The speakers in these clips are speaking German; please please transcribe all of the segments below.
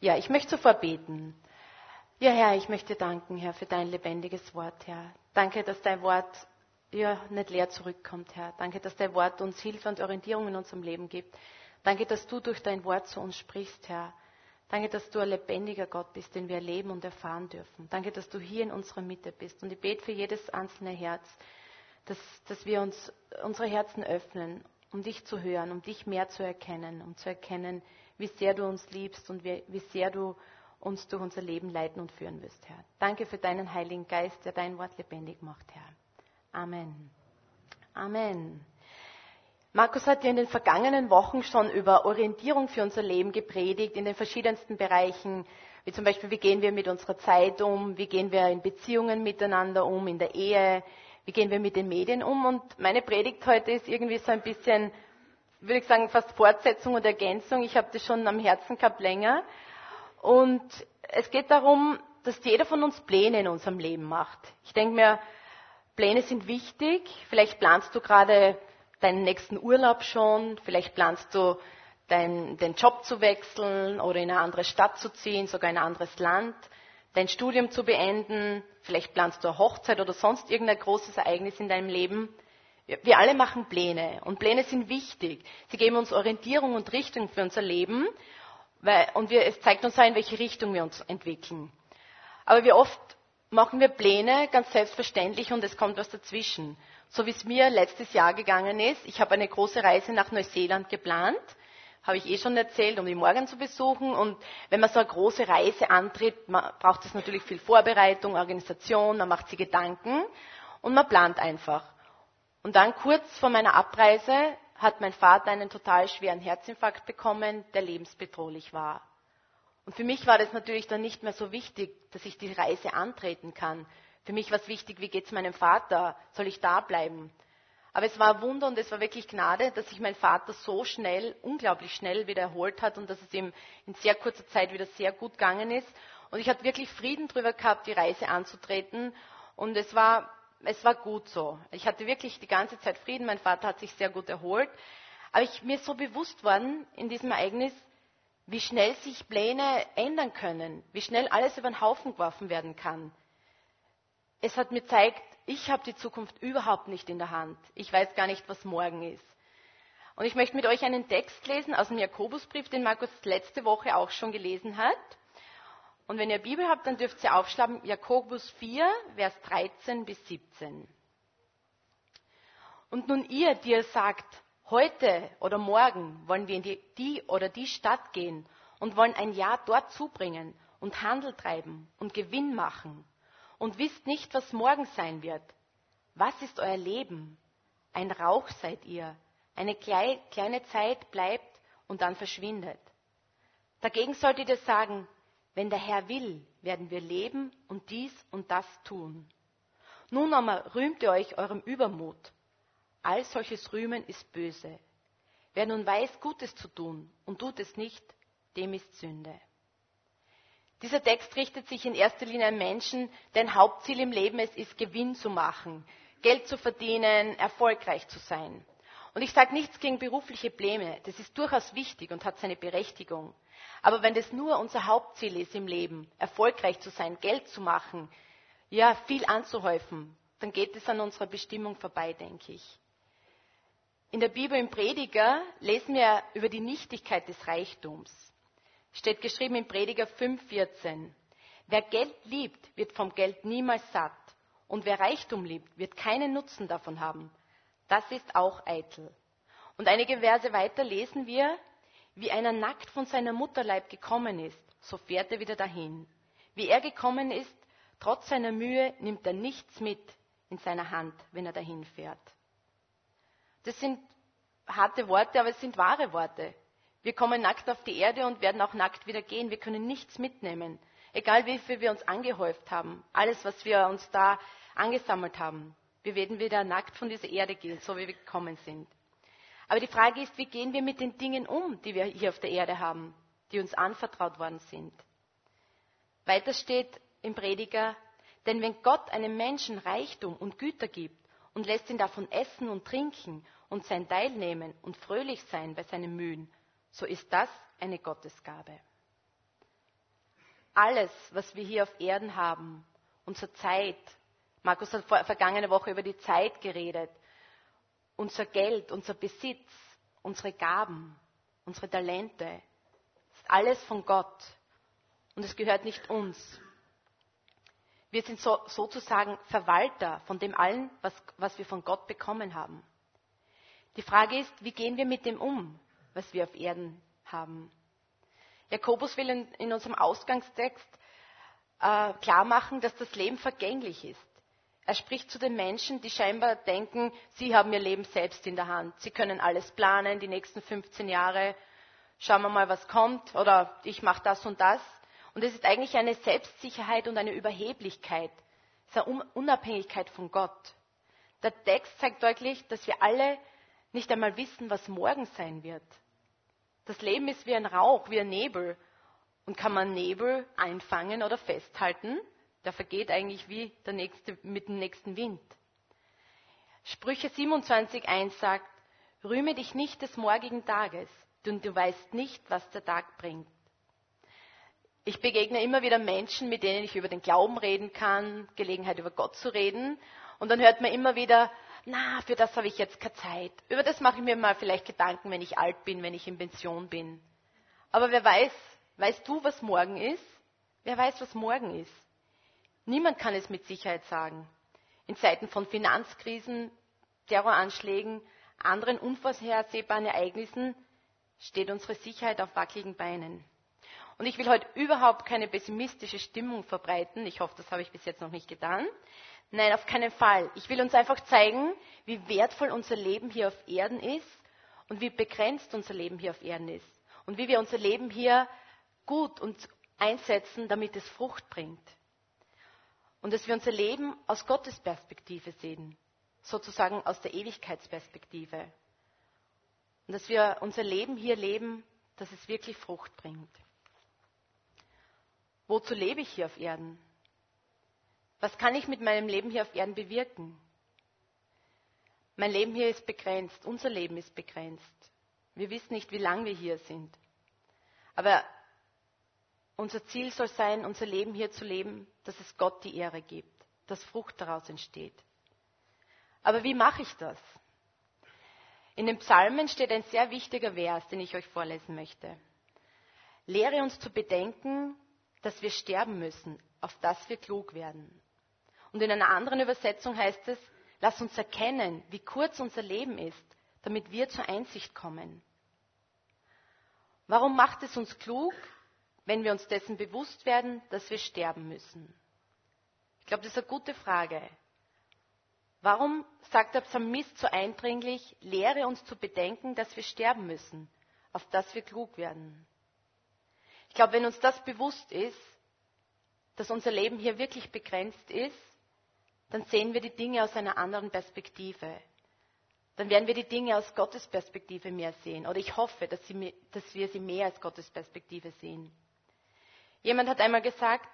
Ja, ich möchte sofort beten. Ja, Herr, ich möchte danken, Herr, für dein lebendiges Wort, Herr. Danke, dass dein Wort ja, nicht leer zurückkommt, Herr. Danke, dass dein Wort uns Hilfe und Orientierung in unserem Leben gibt. Danke, dass du durch dein Wort zu uns sprichst, Herr. Danke, dass du ein lebendiger Gott bist, den wir erleben und erfahren dürfen. Danke, dass du hier in unserer Mitte bist. Und ich bete für jedes einzelne Herz, dass, dass wir uns unsere Herzen öffnen, um dich zu hören, um dich mehr zu erkennen, um zu erkennen, wie sehr du uns liebst und wie, wie sehr du uns durch unser Leben leiten und führen wirst, Herr. Danke für deinen Heiligen Geist, der dein Wort lebendig macht, Herr. Amen. Amen. Markus hat ja in den vergangenen Wochen schon über Orientierung für unser Leben gepredigt, in den verschiedensten Bereichen, wie zum Beispiel, wie gehen wir mit unserer Zeit um, wie gehen wir in Beziehungen miteinander um, in der Ehe, wie gehen wir mit den Medien um. Und meine Predigt heute ist irgendwie so ein bisschen, würde ich sagen, fast Fortsetzung und Ergänzung. Ich habe das schon am Herzen gehabt länger. Und es geht darum, dass jeder von uns Pläne in unserem Leben macht. Ich denke mir, Pläne sind wichtig. Vielleicht planst du gerade deinen nächsten Urlaub schon, vielleicht planst du dein, den Job zu wechseln oder in eine andere Stadt zu ziehen, sogar in ein anderes Land, dein Studium zu beenden, vielleicht planst du eine Hochzeit oder sonst irgendein großes Ereignis in deinem Leben. Wir alle machen Pläne und Pläne sind wichtig. Sie geben uns Orientierung und Richtung für unser Leben weil, und wir, es zeigt uns auch, in welche Richtung wir uns entwickeln. Aber wie oft machen wir Pläne ganz selbstverständlich und es kommt was dazwischen so wie es mir letztes Jahr gegangen ist. Ich habe eine große Reise nach Neuseeland geplant, habe ich eh schon erzählt, um die Morgen zu besuchen. Und wenn man so eine große Reise antritt, braucht es natürlich viel Vorbereitung, Organisation, man macht sich Gedanken und man plant einfach. Und dann kurz vor meiner Abreise hat mein Vater einen total schweren Herzinfarkt bekommen, der lebensbedrohlich war. Und für mich war das natürlich dann nicht mehr so wichtig, dass ich die Reise antreten kann, für mich war es wichtig, wie geht es meinem Vater? Soll ich da bleiben? Aber es war ein Wunder und es war wirklich Gnade, dass sich mein Vater so schnell, unglaublich schnell wieder erholt hat und dass es ihm in sehr kurzer Zeit wieder sehr gut gegangen ist. Und ich hatte wirklich Frieden darüber gehabt, die Reise anzutreten. Und es war, es war gut so. Ich hatte wirklich die ganze Zeit Frieden. Mein Vater hat sich sehr gut erholt. Aber ich, mir ist so bewusst worden in diesem Ereignis, wie schnell sich Pläne ändern können, wie schnell alles über den Haufen geworfen werden kann es hat mir gezeigt, ich habe die Zukunft überhaupt nicht in der Hand. Ich weiß gar nicht, was morgen ist. Und ich möchte mit euch einen Text lesen aus dem Jakobusbrief, den Markus letzte Woche auch schon gelesen hat. Und wenn ihr Bibel habt, dann dürft ihr aufschlagen Jakobus 4, Vers 13 bis 17. Und nun ihr, die ihr sagt, heute oder morgen wollen wir in die, die oder die Stadt gehen und wollen ein Jahr dort zubringen und Handel treiben und Gewinn machen und wisst nicht, was morgen sein wird. Was ist euer Leben? Ein Rauch seid ihr. Eine kleine Zeit bleibt und dann verschwindet. Dagegen solltet ihr sagen, wenn der Herr will, werden wir leben und dies und das tun. Nun aber rühmt ihr euch eurem Übermut. All solches Rühmen ist böse. Wer nun weiß, Gutes zu tun und tut es nicht, dem ist Sünde. Dieser Text richtet sich in erster Linie an Menschen, deren Hauptziel im Leben es ist, Gewinn zu machen, Geld zu verdienen, erfolgreich zu sein. Und ich sage nichts gegen berufliche Pläne, das ist durchaus wichtig und hat seine Berechtigung. Aber wenn das nur unser Hauptziel ist im Leben, erfolgreich zu sein, Geld zu machen, ja, viel anzuhäufen, dann geht es an unserer Bestimmung vorbei, denke ich. In der Bibel im Prediger lesen wir über die Nichtigkeit des Reichtums. Steht geschrieben in Prediger 5,14. Wer Geld liebt, wird vom Geld niemals satt. Und wer Reichtum liebt, wird keinen Nutzen davon haben. Das ist auch eitel. Und einige Verse weiter lesen wir, wie einer nackt von seiner Mutterleib gekommen ist, so fährt er wieder dahin. Wie er gekommen ist, trotz seiner Mühe nimmt er nichts mit in seiner Hand, wenn er dahin fährt. Das sind harte Worte, aber es sind wahre Worte. Wir kommen nackt auf die Erde und werden auch nackt wieder gehen. Wir können nichts mitnehmen. Egal wie viel wir uns angehäuft haben, alles, was wir uns da angesammelt haben. Wir werden wieder nackt von dieser Erde gehen, so wie wir gekommen sind. Aber die Frage ist, wie gehen wir mit den Dingen um, die wir hier auf der Erde haben, die uns anvertraut worden sind? Weiter steht im Prediger, denn wenn Gott einem Menschen Reichtum und Güter gibt und lässt ihn davon essen und trinken und sein Teil nehmen und fröhlich sein bei seinen Mühen, so ist das eine Gottesgabe. alles, was wir hier auf Erden haben, unsere Zeit, Markus hat vergangene Woche über die Zeit geredet, unser Geld, unser Besitz, unsere Gaben, unsere Talente, ist alles von Gott und es gehört nicht uns. Wir sind so, sozusagen Verwalter von dem allen, was, was wir von Gott bekommen haben. Die Frage ist, wie gehen wir mit dem um, was wir auf Erden haben? Jakobus will in, in unserem Ausgangstext äh, klar machen, dass das Leben vergänglich ist. Er spricht zu den Menschen, die scheinbar denken, sie haben ihr Leben selbst in der Hand. Sie können alles planen, die nächsten 15 Jahre. Schauen wir mal, was kommt. Oder ich mache das und das. Und es ist eigentlich eine Selbstsicherheit und eine Überheblichkeit. Es ist eine Unabhängigkeit von Gott. Der Text zeigt deutlich, dass wir alle nicht einmal wissen, was morgen sein wird. Das Leben ist wie ein Rauch, wie ein Nebel. Und kann man Nebel einfangen oder festhalten? Der vergeht eigentlich wie der nächste, mit dem nächsten Wind. Sprüche 27.1 sagt, rühme dich nicht des morgigen Tages, denn du weißt nicht, was der Tag bringt. Ich begegne immer wieder Menschen, mit denen ich über den Glauben reden kann, Gelegenheit über Gott zu reden. Und dann hört man immer wieder, na, für das habe ich jetzt keine Zeit. Über das mache ich mir mal vielleicht Gedanken, wenn ich alt bin, wenn ich in Pension bin. Aber wer weiß, weißt du, was morgen ist? Wer weiß, was morgen ist? Niemand kann es mit Sicherheit sagen. In Zeiten von Finanzkrisen, Terroranschlägen, anderen unvorhersehbaren Ereignissen steht unsere Sicherheit auf wackeligen Beinen. Und ich will heute überhaupt keine pessimistische Stimmung verbreiten. Ich hoffe, das habe ich bis jetzt noch nicht getan. Nein, auf keinen Fall. Ich will uns einfach zeigen, wie wertvoll unser Leben hier auf Erden ist und wie begrenzt unser Leben hier auf Erden ist. Und wie wir unser Leben hier gut und einsetzen, damit es Frucht bringt. Und dass wir unser Leben aus Gottes Perspektive sehen, sozusagen aus der Ewigkeitsperspektive. Und dass wir unser Leben hier leben, dass es wirklich Frucht bringt. Wozu lebe ich hier auf Erden? Was kann ich mit meinem Leben hier auf Erden bewirken? Mein Leben hier ist begrenzt, unser Leben ist begrenzt. Wir wissen nicht, wie lange wir hier sind. Aber unser Ziel soll sein, unser Leben hier zu leben, dass es Gott die Ehre gibt, dass Frucht daraus entsteht. Aber wie mache ich das? In den Psalmen steht ein sehr wichtiger Vers, den ich euch vorlesen möchte. Lehre uns zu bedenken, dass wir sterben müssen, auf dass wir klug werden. Und in einer anderen Übersetzung heißt es, lass uns erkennen, wie kurz unser Leben ist, damit wir zur Einsicht kommen. Warum macht es uns klug, wenn wir uns dessen bewusst werden, dass wir sterben müssen? Ich glaube, das ist eine gute Frage. Warum sagt der Psalmist so eindringlich, lehre uns zu bedenken, dass wir sterben müssen, auf dass wir klug werden? Ich glaube, wenn uns das bewusst ist, dass unser Leben hier wirklich begrenzt ist, dann sehen wir die Dinge aus einer anderen Perspektive. Dann werden wir die Dinge aus Gottes Perspektive mehr sehen. Oder ich hoffe, dass, sie, dass wir sie mehr als Gottes Perspektive sehen. Jemand hat einmal gesagt,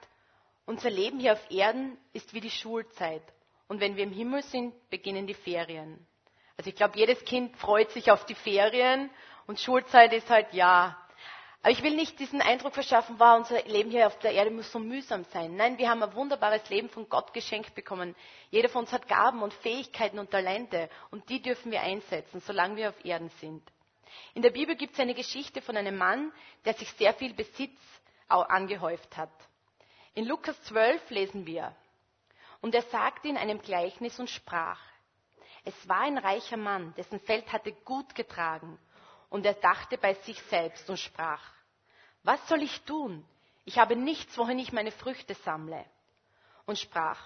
unser Leben hier auf Erden ist wie die Schulzeit. Und wenn wir im Himmel sind, beginnen die Ferien. Also ich glaube, jedes Kind freut sich auf die Ferien und Schulzeit ist halt ja, aber ich will nicht diesen Eindruck verschaffen, war unser Leben hier auf der Erde muss so mühsam sein. Nein, wir haben ein wunderbares Leben von Gott geschenkt bekommen. Jeder von uns hat Gaben und Fähigkeiten und Talente und die dürfen wir einsetzen, solange wir auf Erden sind. In der Bibel gibt es eine Geschichte von einem Mann, der sich sehr viel Besitz angehäuft hat. In Lukas 12 lesen wir, und er sagte in einem Gleichnis und sprach, es war ein reicher Mann, dessen Feld hatte gut getragen, und er dachte bei sich selbst und sprach, was soll ich tun? Ich habe nichts, wohin ich meine Früchte sammle. Und sprach,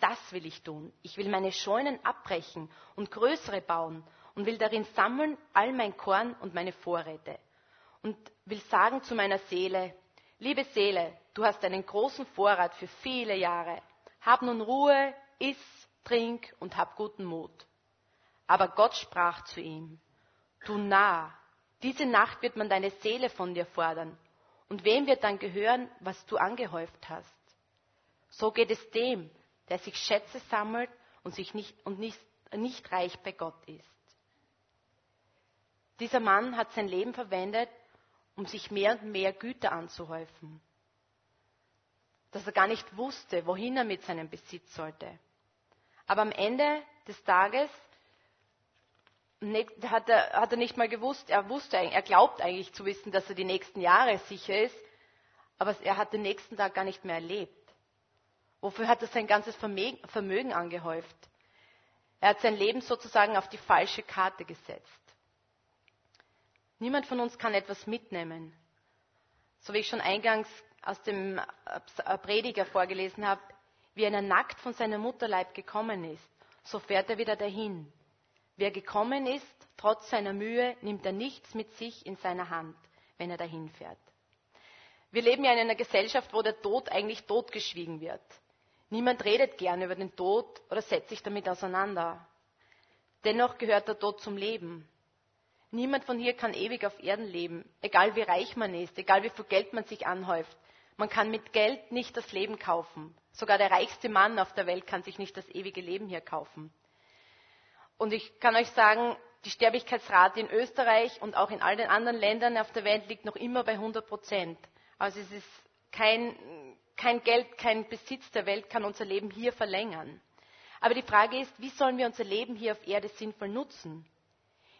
das will ich tun. Ich will meine Scheunen abbrechen und größere bauen und will darin sammeln all mein Korn und meine Vorräte. Und will sagen zu meiner Seele, liebe Seele, du hast einen großen Vorrat für viele Jahre. Hab nun Ruhe, iss, trink und hab guten Mut. Aber Gott sprach zu ihm, du Narr, diese Nacht wird man deine Seele von dir fordern. Und wem wird dann gehören, was du angehäuft hast? So geht es dem, der sich Schätze sammelt und, sich nicht, und nicht, nicht reich bei Gott ist. Dieser Mann hat sein Leben verwendet, um sich mehr und mehr Güter anzuhäufen. dass er gar nicht wusste, wohin er mit seinem Besitz sollte. Aber am Ende des Tages hat er, hat er nicht mal gewusst, er wusste, er glaubt eigentlich zu wissen, dass er die nächsten Jahre sicher ist, aber er hat den nächsten Tag gar nicht mehr erlebt. Wofür hat er sein ganzes Vermögen angehäuft? Er hat sein Leben sozusagen auf die falsche Karte gesetzt. Niemand von uns kann etwas mitnehmen. So wie ich schon eingangs aus dem äh, Prediger vorgelesen habe, wie einer nackt von seiner Mutterleib gekommen ist, so fährt er wieder dahin. Wer gekommen ist, trotz seiner Mühe, nimmt er nichts mit sich in seiner Hand, wenn er dahin fährt. Wir leben ja in einer Gesellschaft, wo der Tod eigentlich totgeschwiegen wird. Niemand redet gern über den Tod oder setzt sich damit auseinander. Dennoch gehört der Tod zum Leben. Niemand von hier kann ewig auf Erden leben, egal wie reich man ist, egal wie viel Geld man sich anhäuft. Man kann mit Geld nicht das Leben kaufen. Sogar der reichste Mann auf der Welt kann sich nicht das ewige Leben hier kaufen. Und ich kann euch sagen, die Sterblichkeitsrate in Österreich und auch in all den anderen Ländern auf der Welt liegt noch immer bei 100 Prozent. Also es ist kein, kein Geld, kein Besitz der Welt kann unser Leben hier verlängern. Aber die Frage ist, wie sollen wir unser Leben hier auf Erde sinnvoll nutzen?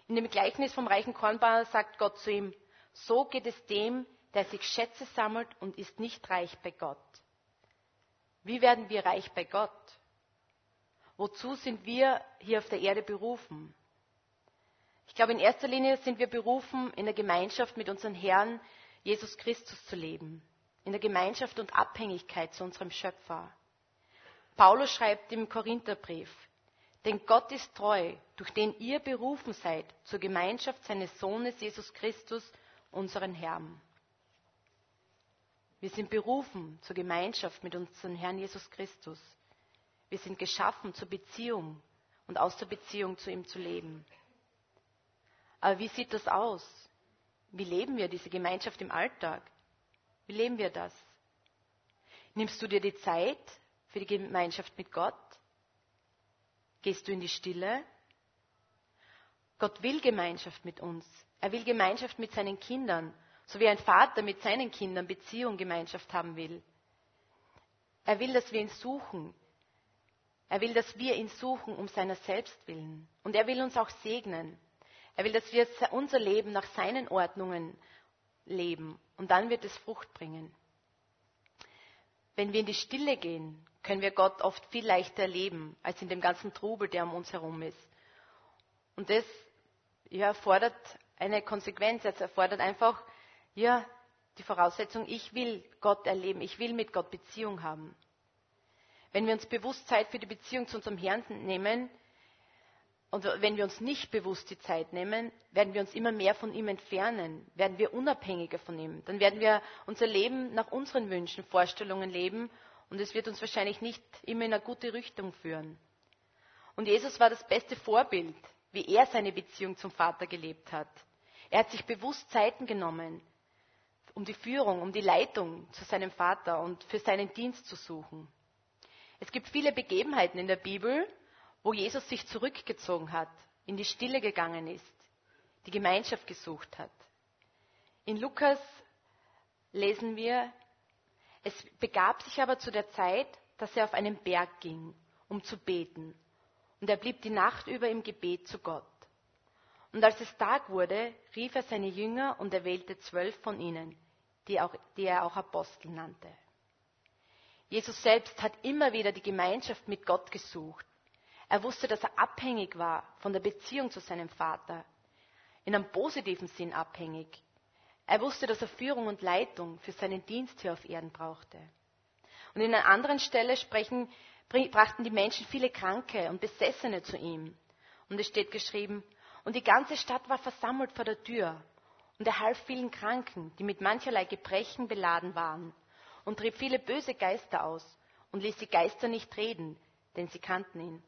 In dem Gleichnis vom reichen Kornbauer sagt Gott zu ihm, so geht es dem, der sich Schätze sammelt und ist nicht reich bei Gott. Wie werden wir reich bei Gott? Wozu sind wir hier auf der Erde berufen? Ich glaube, in erster Linie sind wir berufen, in der Gemeinschaft mit unserem Herrn Jesus Christus zu leben, in der Gemeinschaft und Abhängigkeit zu unserem Schöpfer. Paulus schreibt im Korintherbrief, denn Gott ist treu, durch den ihr berufen seid zur Gemeinschaft seines Sohnes Jesus Christus, unseren Herrn. Wir sind berufen zur Gemeinschaft mit unserem Herrn Jesus Christus. Wir sind geschaffen zur Beziehung und aus der Beziehung zu ihm zu leben. Aber wie sieht das aus? Wie leben wir diese Gemeinschaft im Alltag? Wie leben wir das? Nimmst du dir die Zeit für die Gemeinschaft mit Gott? Gehst du in die Stille? Gott will Gemeinschaft mit uns. Er will Gemeinschaft mit seinen Kindern, so wie ein Vater mit seinen Kindern Beziehung, Gemeinschaft haben will. Er will, dass wir ihn suchen. Er will, dass wir ihn suchen um seiner selbst willen. Und er will uns auch segnen. Er will, dass wir unser Leben nach seinen Ordnungen leben. Und dann wird es Frucht bringen. Wenn wir in die Stille gehen, können wir Gott oft viel leichter erleben, als in dem ganzen Trubel, der um uns herum ist. Und das ja, erfordert eine Konsequenz. Es erfordert einfach ja, die Voraussetzung, ich will Gott erleben, ich will mit Gott Beziehung haben. Wenn wir uns bewusst Zeit für die Beziehung zu unserem Herrn nehmen, und wenn wir uns nicht bewusst die Zeit nehmen, werden wir uns immer mehr von ihm entfernen, werden wir unabhängiger von ihm. Dann werden wir unser Leben nach unseren Wünschen, Vorstellungen leben und es wird uns wahrscheinlich nicht immer in eine gute Richtung führen. Und Jesus war das beste Vorbild, wie er seine Beziehung zum Vater gelebt hat. Er hat sich bewusst Zeiten genommen, um die Führung, um die Leitung zu seinem Vater und für seinen Dienst zu suchen. Es gibt viele Begebenheiten in der Bibel, wo Jesus sich zurückgezogen hat, in die Stille gegangen ist, die Gemeinschaft gesucht hat. In Lukas lesen wir, es begab sich aber zu der Zeit, dass er auf einen Berg ging, um zu beten. Und er blieb die Nacht über im Gebet zu Gott. Und als es Tag wurde, rief er seine Jünger und erwählte zwölf von ihnen, die, auch, die er auch Apostel nannte. Jesus selbst hat immer wieder die Gemeinschaft mit Gott gesucht. Er wusste, dass er abhängig war von der Beziehung zu seinem Vater. In einem positiven Sinn abhängig. Er wusste, dass er Führung und Leitung für seinen Dienst hier auf Erden brauchte. Und in einer anderen Stelle sprechen, brachten die Menschen viele Kranke und Besessene zu ihm. Und es steht geschrieben, und die ganze Stadt war versammelt vor der Tür. Und er half vielen Kranken, die mit mancherlei Gebrechen beladen waren und trieb viele böse Geister aus und ließ die Geister nicht reden, denn sie kannten ihn.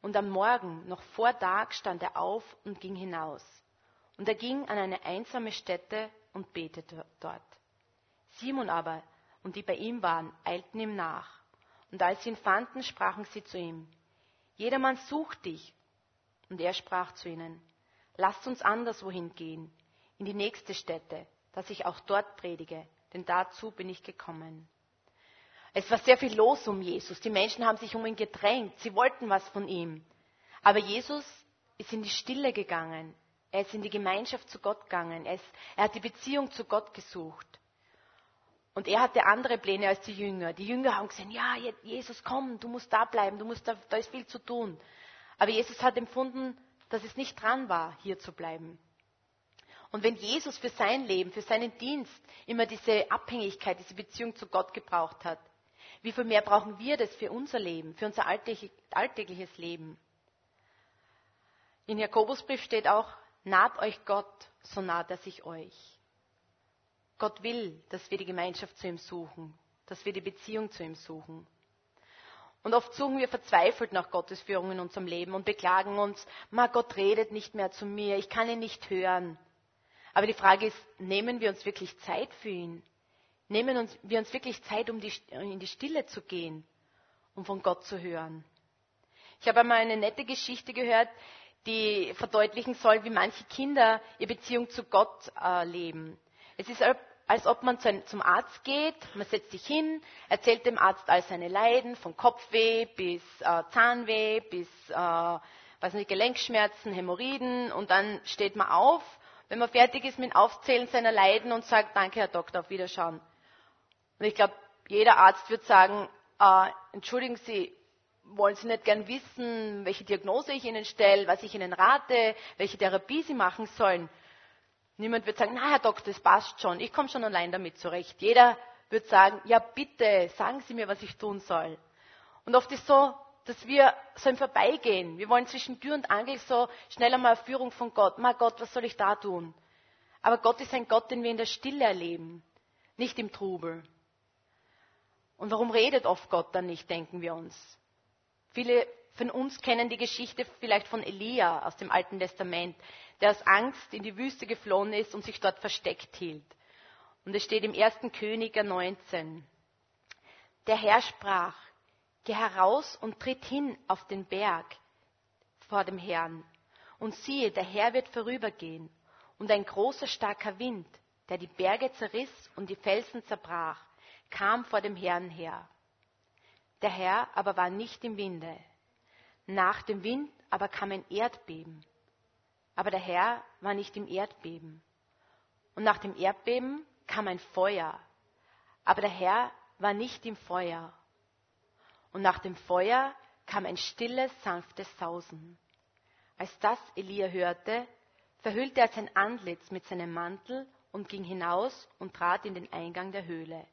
Und am Morgen, noch vor Tag, stand er auf und ging hinaus. Und er ging an eine einsame Stätte und betete dort. Simon aber und die bei ihm waren, eilten ihm nach. Und als sie ihn fanden, sprachen sie zu ihm, Jedermann sucht dich. Und er sprach zu ihnen, Lasst uns anderswohin gehen, in die nächste Stätte, dass ich auch dort predige, denn dazu bin ich gekommen. Es war sehr viel los um Jesus. Die Menschen haben sich um ihn gedrängt. Sie wollten was von ihm. Aber Jesus ist in die Stille gegangen. Er ist in die Gemeinschaft zu Gott gegangen. Er, ist, er hat die Beziehung zu Gott gesucht. Und er hatte andere Pläne als die Jünger. Die Jünger haben gesagt, ja, Jesus, komm, du musst da bleiben, du musst da, da ist viel zu tun. Aber Jesus hat empfunden, dass es nicht dran war, hier zu bleiben. Und wenn Jesus für sein Leben, für seinen Dienst immer diese Abhängigkeit, diese Beziehung zu Gott gebraucht hat, wie viel mehr brauchen wir das für unser Leben, für unser alltägliches Leben? In Jakobusbrief steht auch, naht euch Gott, so naht er sich euch. Gott will, dass wir die Gemeinschaft zu ihm suchen, dass wir die Beziehung zu ihm suchen. Und oft suchen wir verzweifelt nach Gottes Führung in unserem Leben und beklagen uns, ma Gott redet nicht mehr zu mir, ich kann ihn nicht hören. Aber die Frage ist, nehmen wir uns wirklich Zeit für ihn? Nehmen wir uns wirklich Zeit, um in die Stille zu gehen, um von Gott zu hören? Ich habe einmal eine nette Geschichte gehört, die verdeutlichen soll, wie manche Kinder ihre Beziehung zu Gott äh, leben. Es ist, als ob man zum Arzt geht, man setzt sich hin, erzählt dem Arzt all seine Leiden, von Kopfweh bis äh, Zahnweh, bis äh, weiß nicht, Gelenkschmerzen, Hämorrhoiden und dann steht man auf, wenn man fertig ist mit dem Aufzählen seiner Leiden und sagt, danke Herr Doktor, auf Wiederschauen. Und ich glaube, jeder Arzt wird sagen, äh, entschuldigen Sie, wollen Sie nicht gern wissen, welche Diagnose ich Ihnen stelle, was ich Ihnen rate, welche Therapie Sie machen sollen? Niemand wird sagen, na Herr Doktor, das passt schon, ich komme schon allein damit zurecht. Jeder wird sagen, ja bitte, sagen Sie mir, was ich tun soll. Und oft ist so, dass wir so im Vorbeigehen, wir wollen zwischen Tür und Angel so schnell einmal eine Führung von Gott. Ma Gott, was soll ich da tun? Aber Gott ist ein Gott, den wir in der Stille erleben, nicht im Trubel. Und warum redet oft Gott dann nicht, denken wir uns? Viele von uns kennen die Geschichte vielleicht von Elia aus dem Alten Testament, der aus Angst in die Wüste geflohen ist und sich dort versteckt hielt. Und es steht im 1. Königer 19. Der Herr sprach, geh heraus und tritt hin auf den Berg vor dem Herrn. Und siehe, der Herr wird vorübergehen, und ein großer starker Wind, der die Berge zerriss und die Felsen zerbrach, kam vor dem Herrn her. Der Herr aber war nicht im Winde. Nach dem Wind aber kam ein Erdbeben. Aber der Herr war nicht im Erdbeben. Und nach dem Erdbeben kam ein Feuer. Aber der Herr war nicht im Feuer. Und nach dem Feuer kam ein stilles, sanftes Sausen. Als das Elia hörte, verhüllte er sein Antlitz mit seinem Mantel und ging hinaus und trat in den Eingang der Höhle.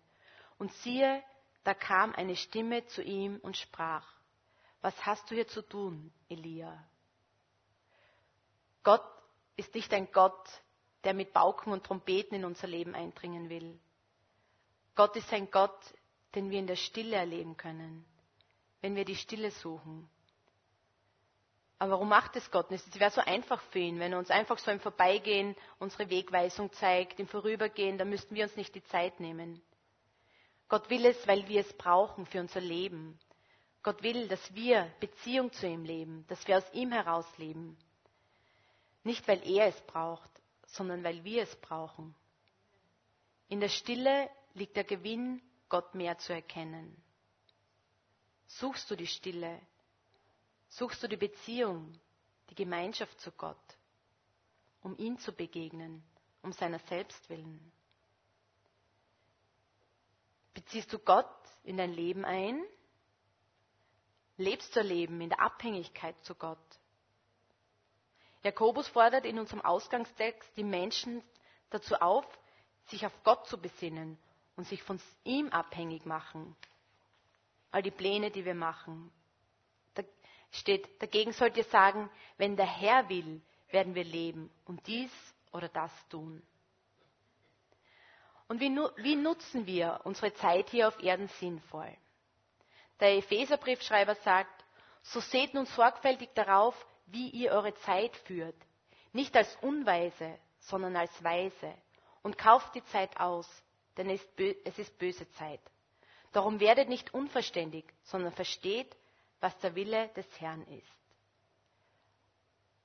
Und siehe, da kam eine Stimme zu ihm und sprach, was hast du hier zu tun, Elia? Gott ist nicht ein Gott, der mit Pauken und Trompeten in unser Leben eindringen will. Gott ist ein Gott, den wir in der Stille erleben können, wenn wir die Stille suchen. Aber warum macht es Gott nicht? Es wäre so einfach für ihn, wenn er uns einfach so im Vorbeigehen unsere Wegweisung zeigt, im Vorübergehen, dann müssten wir uns nicht die Zeit nehmen. Gott will es, weil wir es brauchen für unser Leben. Gott will, dass wir Beziehung zu ihm leben, dass wir aus ihm heraus leben. Nicht, weil er es braucht, sondern weil wir es brauchen. In der Stille liegt der Gewinn, Gott mehr zu erkennen. Suchst du die Stille? Suchst du die Beziehung, die Gemeinschaft zu Gott, um ihm zu begegnen, um seiner selbst willen? Beziehst du Gott in dein Leben ein? Lebst du Leben in der Abhängigkeit zu Gott? Jakobus fordert in unserem Ausgangstext die Menschen dazu auf, sich auf Gott zu besinnen und sich von ihm abhängig machen. All die Pläne, die wir machen. Da steht, dagegen sollt ihr sagen, wenn der Herr will, werden wir leben und dies oder das tun. Und wie, wie nutzen wir unsere Zeit hier auf Erden sinnvoll? Der Epheserbriefschreiber sagt, so seht nun sorgfältig darauf, wie ihr eure Zeit führt. Nicht als Unweise, sondern als Weise. Und kauft die Zeit aus, denn es ist böse Zeit. Darum werdet nicht unverständig, sondern versteht, was der Wille des Herrn ist.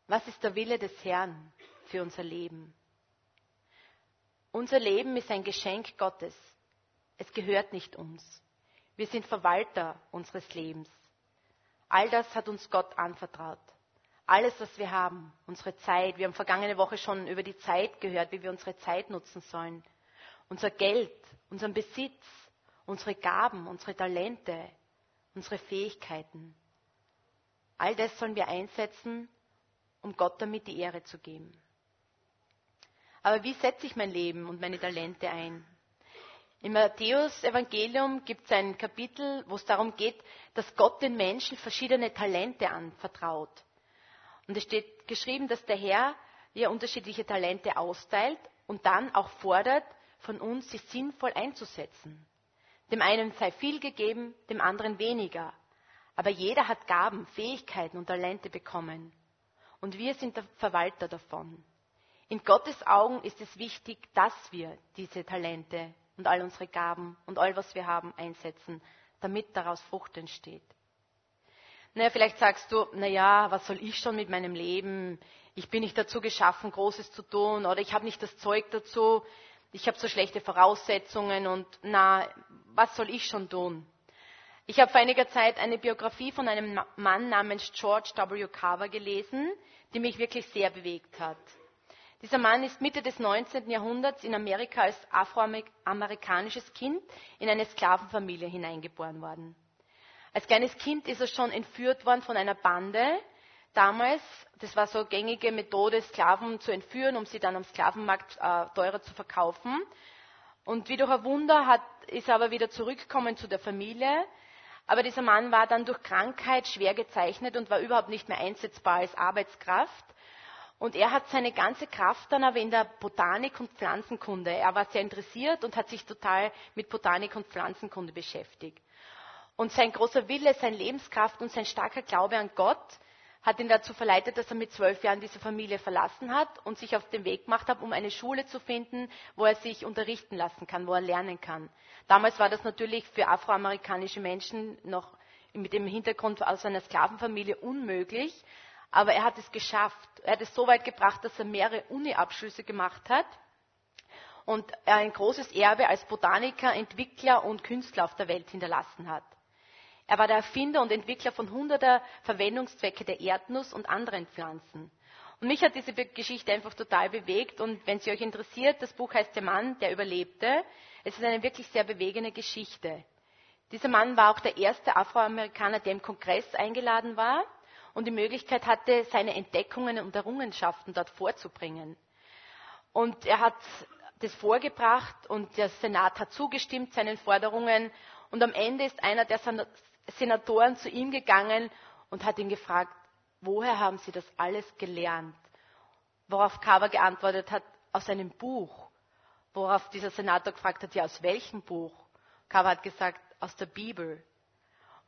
Was ist der Wille des Herrn für unser Leben? Unser Leben ist ein Geschenk Gottes. Es gehört nicht uns. Wir sind Verwalter unseres Lebens. All das hat uns Gott anvertraut. Alles, was wir haben, unsere Zeit. Wir haben vergangene Woche schon über die Zeit gehört, wie wir unsere Zeit nutzen sollen. Unser Geld, unseren Besitz, unsere Gaben, unsere Talente, unsere Fähigkeiten. All das sollen wir einsetzen, um Gott damit die Ehre zu geben. Aber wie setze ich mein Leben und meine Talente ein? Im Matthäus-Evangelium gibt es ein Kapitel, wo es darum geht, dass Gott den Menschen verschiedene Talente anvertraut. Und es steht geschrieben, dass der Herr ja unterschiedliche Talente austeilt und dann auch fordert, von uns sie sinnvoll einzusetzen. Dem einen sei viel gegeben, dem anderen weniger. Aber jeder hat Gaben, Fähigkeiten und Talente bekommen. Und wir sind der Verwalter davon. In Gottes Augen ist es wichtig, dass wir diese Talente und all unsere Gaben und all, was wir haben, einsetzen, damit daraus Frucht entsteht. Naja, vielleicht sagst du, naja, was soll ich schon mit meinem Leben? Ich bin nicht dazu geschaffen, Großes zu tun oder ich habe nicht das Zeug dazu, ich habe so schlechte Voraussetzungen und na, was soll ich schon tun? Ich habe vor einiger Zeit eine Biografie von einem Mann namens George W. Carver gelesen, die mich wirklich sehr bewegt hat. Dieser Mann ist Mitte des 19. Jahrhunderts in Amerika als afroamerikanisches Kind in eine Sklavenfamilie hineingeboren worden. Als kleines Kind ist er schon entführt worden von einer Bande. Damals, das war so gängige Methode, Sklaven zu entführen, um sie dann am Sklavenmarkt äh, teurer zu verkaufen. Und wie durch ein Wunder hat, ist er aber wieder zurückgekommen zu der Familie. Aber dieser Mann war dann durch Krankheit schwer gezeichnet und war überhaupt nicht mehr einsetzbar als Arbeitskraft. Und er hat seine ganze Kraft dann aber in der Botanik und Pflanzenkunde. Er war sehr interessiert und hat sich total mit Botanik und Pflanzenkunde beschäftigt. Und sein großer Wille, seine Lebenskraft und sein starker Glaube an Gott hat ihn dazu verleitet, dass er mit zwölf Jahren diese Familie verlassen hat und sich auf den Weg gemacht hat, um eine Schule zu finden, wo er sich unterrichten lassen kann, wo er lernen kann. Damals war das natürlich für afroamerikanische Menschen noch mit dem Hintergrund aus einer Sklavenfamilie unmöglich. Aber er hat es geschafft. Er hat es so weit gebracht, dass er mehrere Uni-Abschlüsse gemacht hat und ein großes Erbe als Botaniker, Entwickler und Künstler auf der Welt hinterlassen hat. Er war der Erfinder und Entwickler von hunderter Verwendungszwecke der Erdnuss und anderen Pflanzen. Und mich hat diese Geschichte einfach total bewegt. Und wenn sie euch interessiert, das Buch heißt Der Mann, der überlebte. Es ist eine wirklich sehr bewegende Geschichte. Dieser Mann war auch der erste Afroamerikaner, der im Kongress eingeladen war und die Möglichkeit hatte, seine Entdeckungen und Errungenschaften dort vorzubringen. Und er hat das vorgebracht und der Senat hat zugestimmt seinen Forderungen. Und am Ende ist einer der Senatoren zu ihm gegangen und hat ihn gefragt, woher haben Sie das alles gelernt? Worauf Carver geantwortet hat, aus einem Buch. Worauf dieser Senator gefragt hat, ja, aus welchem Buch? Carver hat gesagt, aus der Bibel.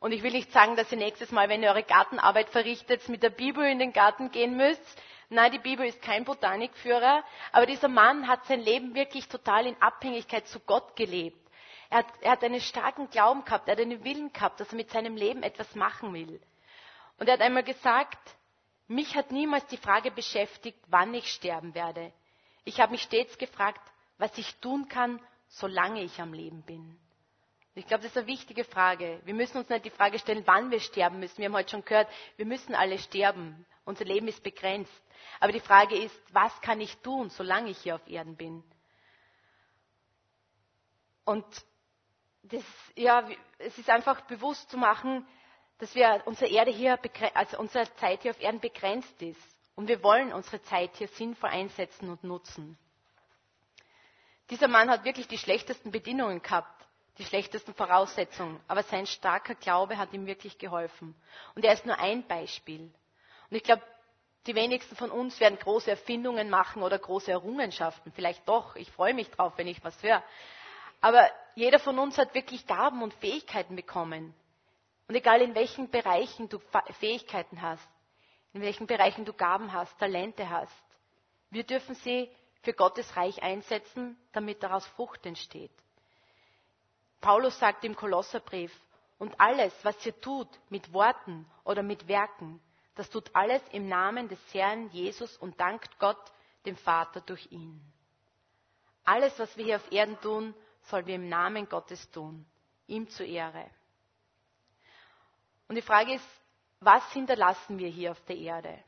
Und ich will nicht sagen, dass ihr nächstes Mal, wenn ihr eure Gartenarbeit verrichtet, mit der Bibel in den Garten gehen müsst. Nein, die Bibel ist kein Botanikführer, aber dieser Mann hat sein Leben wirklich total in Abhängigkeit zu Gott gelebt. Er hat, er hat einen starken Glauben gehabt, er hat einen Willen gehabt, dass er mit seinem Leben etwas machen will. Und er hat einmal gesagt, mich hat niemals die Frage beschäftigt, wann ich sterben werde. Ich habe mich stets gefragt, was ich tun kann, solange ich am Leben bin. Ich glaube, das ist eine wichtige Frage. Wir müssen uns nicht die Frage stellen, wann wir sterben müssen. Wir haben heute schon gehört, wir müssen alle sterben. Unser Leben ist begrenzt. Aber die Frage ist, was kann ich tun, solange ich hier auf Erden bin? Und das, ja, es ist einfach bewusst zu machen, dass wir unsere Erde hier, also unsere Zeit hier auf Erden begrenzt ist. Und wir wollen unsere Zeit hier sinnvoll einsetzen und nutzen. Dieser Mann hat wirklich die schlechtesten Bedingungen gehabt, die schlechtesten Voraussetzungen, aber sein starker Glaube hat ihm wirklich geholfen. Und er ist nur ein Beispiel. Und ich glaube, die wenigsten von uns werden große Erfindungen machen oder große Errungenschaften. Vielleicht doch. Ich freue mich drauf, wenn ich was höre. Aber jeder von uns hat wirklich Gaben und Fähigkeiten bekommen. Und egal in welchen Bereichen du Fähigkeiten hast, in welchen Bereichen du Gaben hast, Talente hast, wir dürfen sie für Gottes Reich einsetzen, damit daraus Frucht entsteht. Paulus sagt im Kolosserbrief, und alles, was ihr tut, mit Worten oder mit Werken, das tut alles im Namen des Herrn Jesus und dankt Gott, dem Vater, durch ihn. Alles, was wir hier auf Erden tun, sollen wir im Namen Gottes tun, ihm zur Ehre. Und die Frage ist, was hinterlassen wir hier auf der Erde?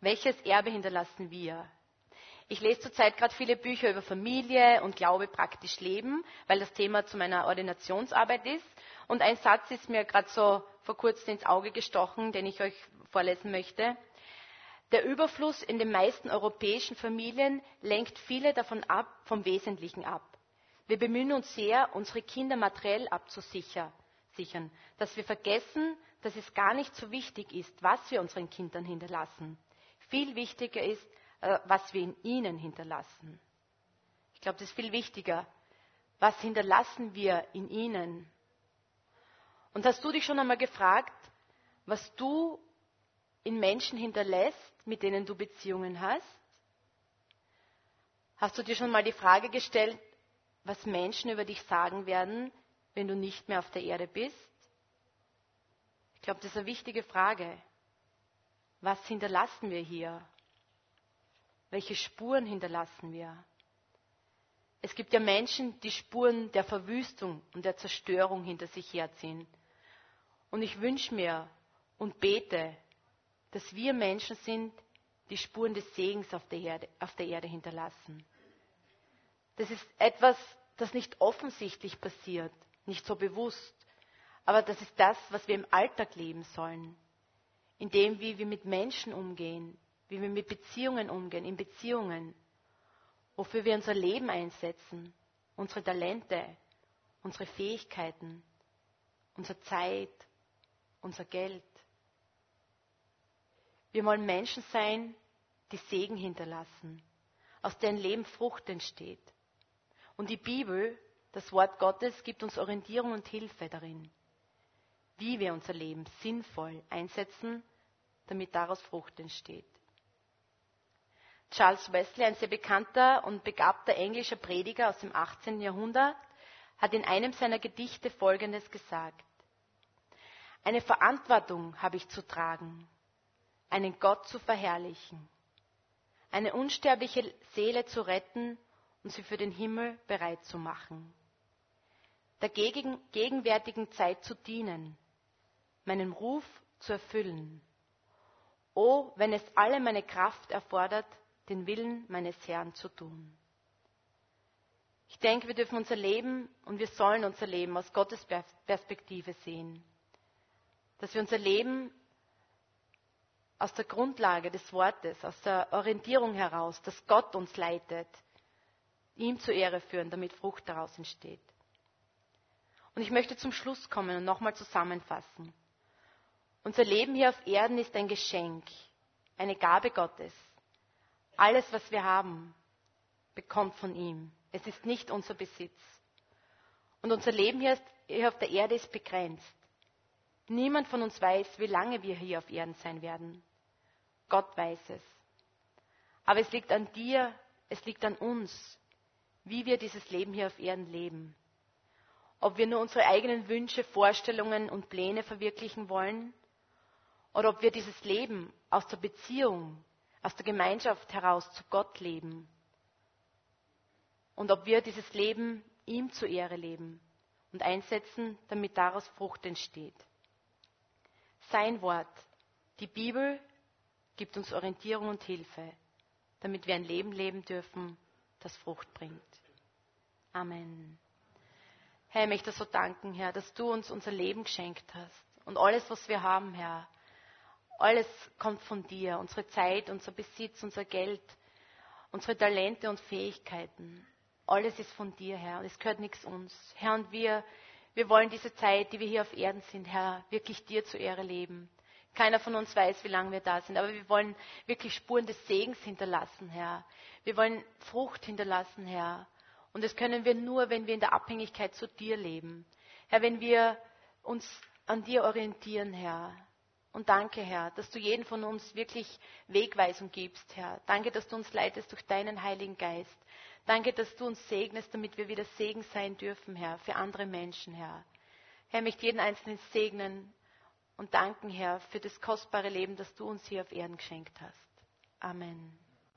Welches Erbe hinterlassen wir? Ich lese zurzeit gerade viele Bücher über Familie und Glaube praktisch leben, weil das Thema zu meiner Ordinationsarbeit ist. Und ein Satz ist mir gerade so vor kurzem ins Auge gestochen, den ich euch vorlesen möchte. Der Überfluss in den meisten europäischen Familien lenkt viele davon ab, vom Wesentlichen ab. Wir bemühen uns sehr, unsere Kinder materiell abzusichern, dass wir vergessen, dass es gar nicht so wichtig ist, was wir unseren Kindern hinterlassen. Viel wichtiger ist, was wir in ihnen hinterlassen. Ich glaube, das ist viel wichtiger. Was hinterlassen wir in ihnen? Und hast du dich schon einmal gefragt, was du in Menschen hinterlässt, mit denen du Beziehungen hast? Hast du dir schon mal die Frage gestellt, was Menschen über dich sagen werden, wenn du nicht mehr auf der Erde bist? Ich glaube, das ist eine wichtige Frage. Was hinterlassen wir hier? Welche Spuren hinterlassen wir? Es gibt ja Menschen, die Spuren der Verwüstung und der Zerstörung hinter sich herziehen. Und ich wünsche mir und bete, dass wir Menschen sind, die Spuren des Segens auf der, Erde, auf der Erde hinterlassen. Das ist etwas, das nicht offensichtlich passiert, nicht so bewusst, aber das ist das, was wir im Alltag leben sollen, indem wie wir mit Menschen umgehen, wie wir mit Beziehungen umgehen, in Beziehungen, wofür wir unser Leben einsetzen, unsere Talente, unsere Fähigkeiten, unsere Zeit, unser Geld. Wir wollen Menschen sein, die Segen hinterlassen, aus deren Leben Frucht entsteht. Und die Bibel, das Wort Gottes, gibt uns Orientierung und Hilfe darin, wie wir unser Leben sinnvoll einsetzen, damit daraus Frucht entsteht. Charles Wesley, ein sehr bekannter und begabter englischer Prediger aus dem 18. Jahrhundert, hat in einem seiner Gedichte Folgendes gesagt. Eine Verantwortung habe ich zu tragen, einen Gott zu verherrlichen, eine unsterbliche Seele zu retten und sie für den Himmel bereit zu machen, der gegenwärtigen Zeit zu dienen, meinen Ruf zu erfüllen. Oh, wenn es alle meine Kraft erfordert, den Willen meines Herrn zu tun. Ich denke, wir dürfen unser Leben und wir sollen unser Leben aus Gottes Perspektive sehen. Dass wir unser Leben aus der Grundlage des Wortes, aus der Orientierung heraus, dass Gott uns leitet, ihm zur Ehre führen, damit Frucht daraus entsteht. Und ich möchte zum Schluss kommen und nochmal zusammenfassen. Unser Leben hier auf Erden ist ein Geschenk, eine Gabe Gottes. Alles, was wir haben, bekommt von ihm. Es ist nicht unser Besitz. Und unser Leben hier, auf der Erde ist begrenzt. Niemand von uns weiß, wie lange wir hier auf Erden sein werden. Gott weiß es. Aber es liegt an dir, es liegt an uns, wie wir dieses Leben hier auf Erden leben. Ob wir nur unsere eigenen Wünsche, Vorstellungen und Pläne verwirklichen wollen oder ob wir dieses Leben aus der Beziehung, aus der Gemeinschaft heraus zu Gott leben. Und ob wir dieses Leben ihm zur Ehre leben und einsetzen, damit daraus Frucht entsteht. Sein Wort, die Bibel, gibt uns Orientierung und Hilfe, damit wir ein Leben leben dürfen, das Frucht bringt. Amen. Herr, ich möchte so danken, Herr, dass du uns unser Leben geschenkt hast und alles, was wir haben, Herr, alles kommt von dir, unsere Zeit, unser Besitz, unser Geld, unsere Talente und Fähigkeiten. Alles ist von dir, Herr, und es gehört nichts uns. Herr, und wir, wir wollen diese Zeit, die wir hier auf Erden sind, Herr, wirklich dir zur Ehre leben. Keiner von uns weiß, wie lange wir da sind, aber wir wollen wirklich Spuren des Segens hinterlassen, Herr. Wir wollen Frucht hinterlassen, Herr. Und das können wir nur, wenn wir in der Abhängigkeit zu dir leben. Herr, wenn wir uns an dir orientieren, Herr. Und danke, Herr, dass du jeden von uns wirklich Wegweisung gibst, Herr. Danke, dass du uns leitest durch deinen Heiligen Geist. Danke, dass du uns segnest, damit wir wieder Segen sein dürfen, Herr, für andere Menschen, Herr. Herr, möchte jeden Einzelnen segnen und danken, Herr, für das kostbare Leben, das du uns hier auf Erden geschenkt hast. Amen.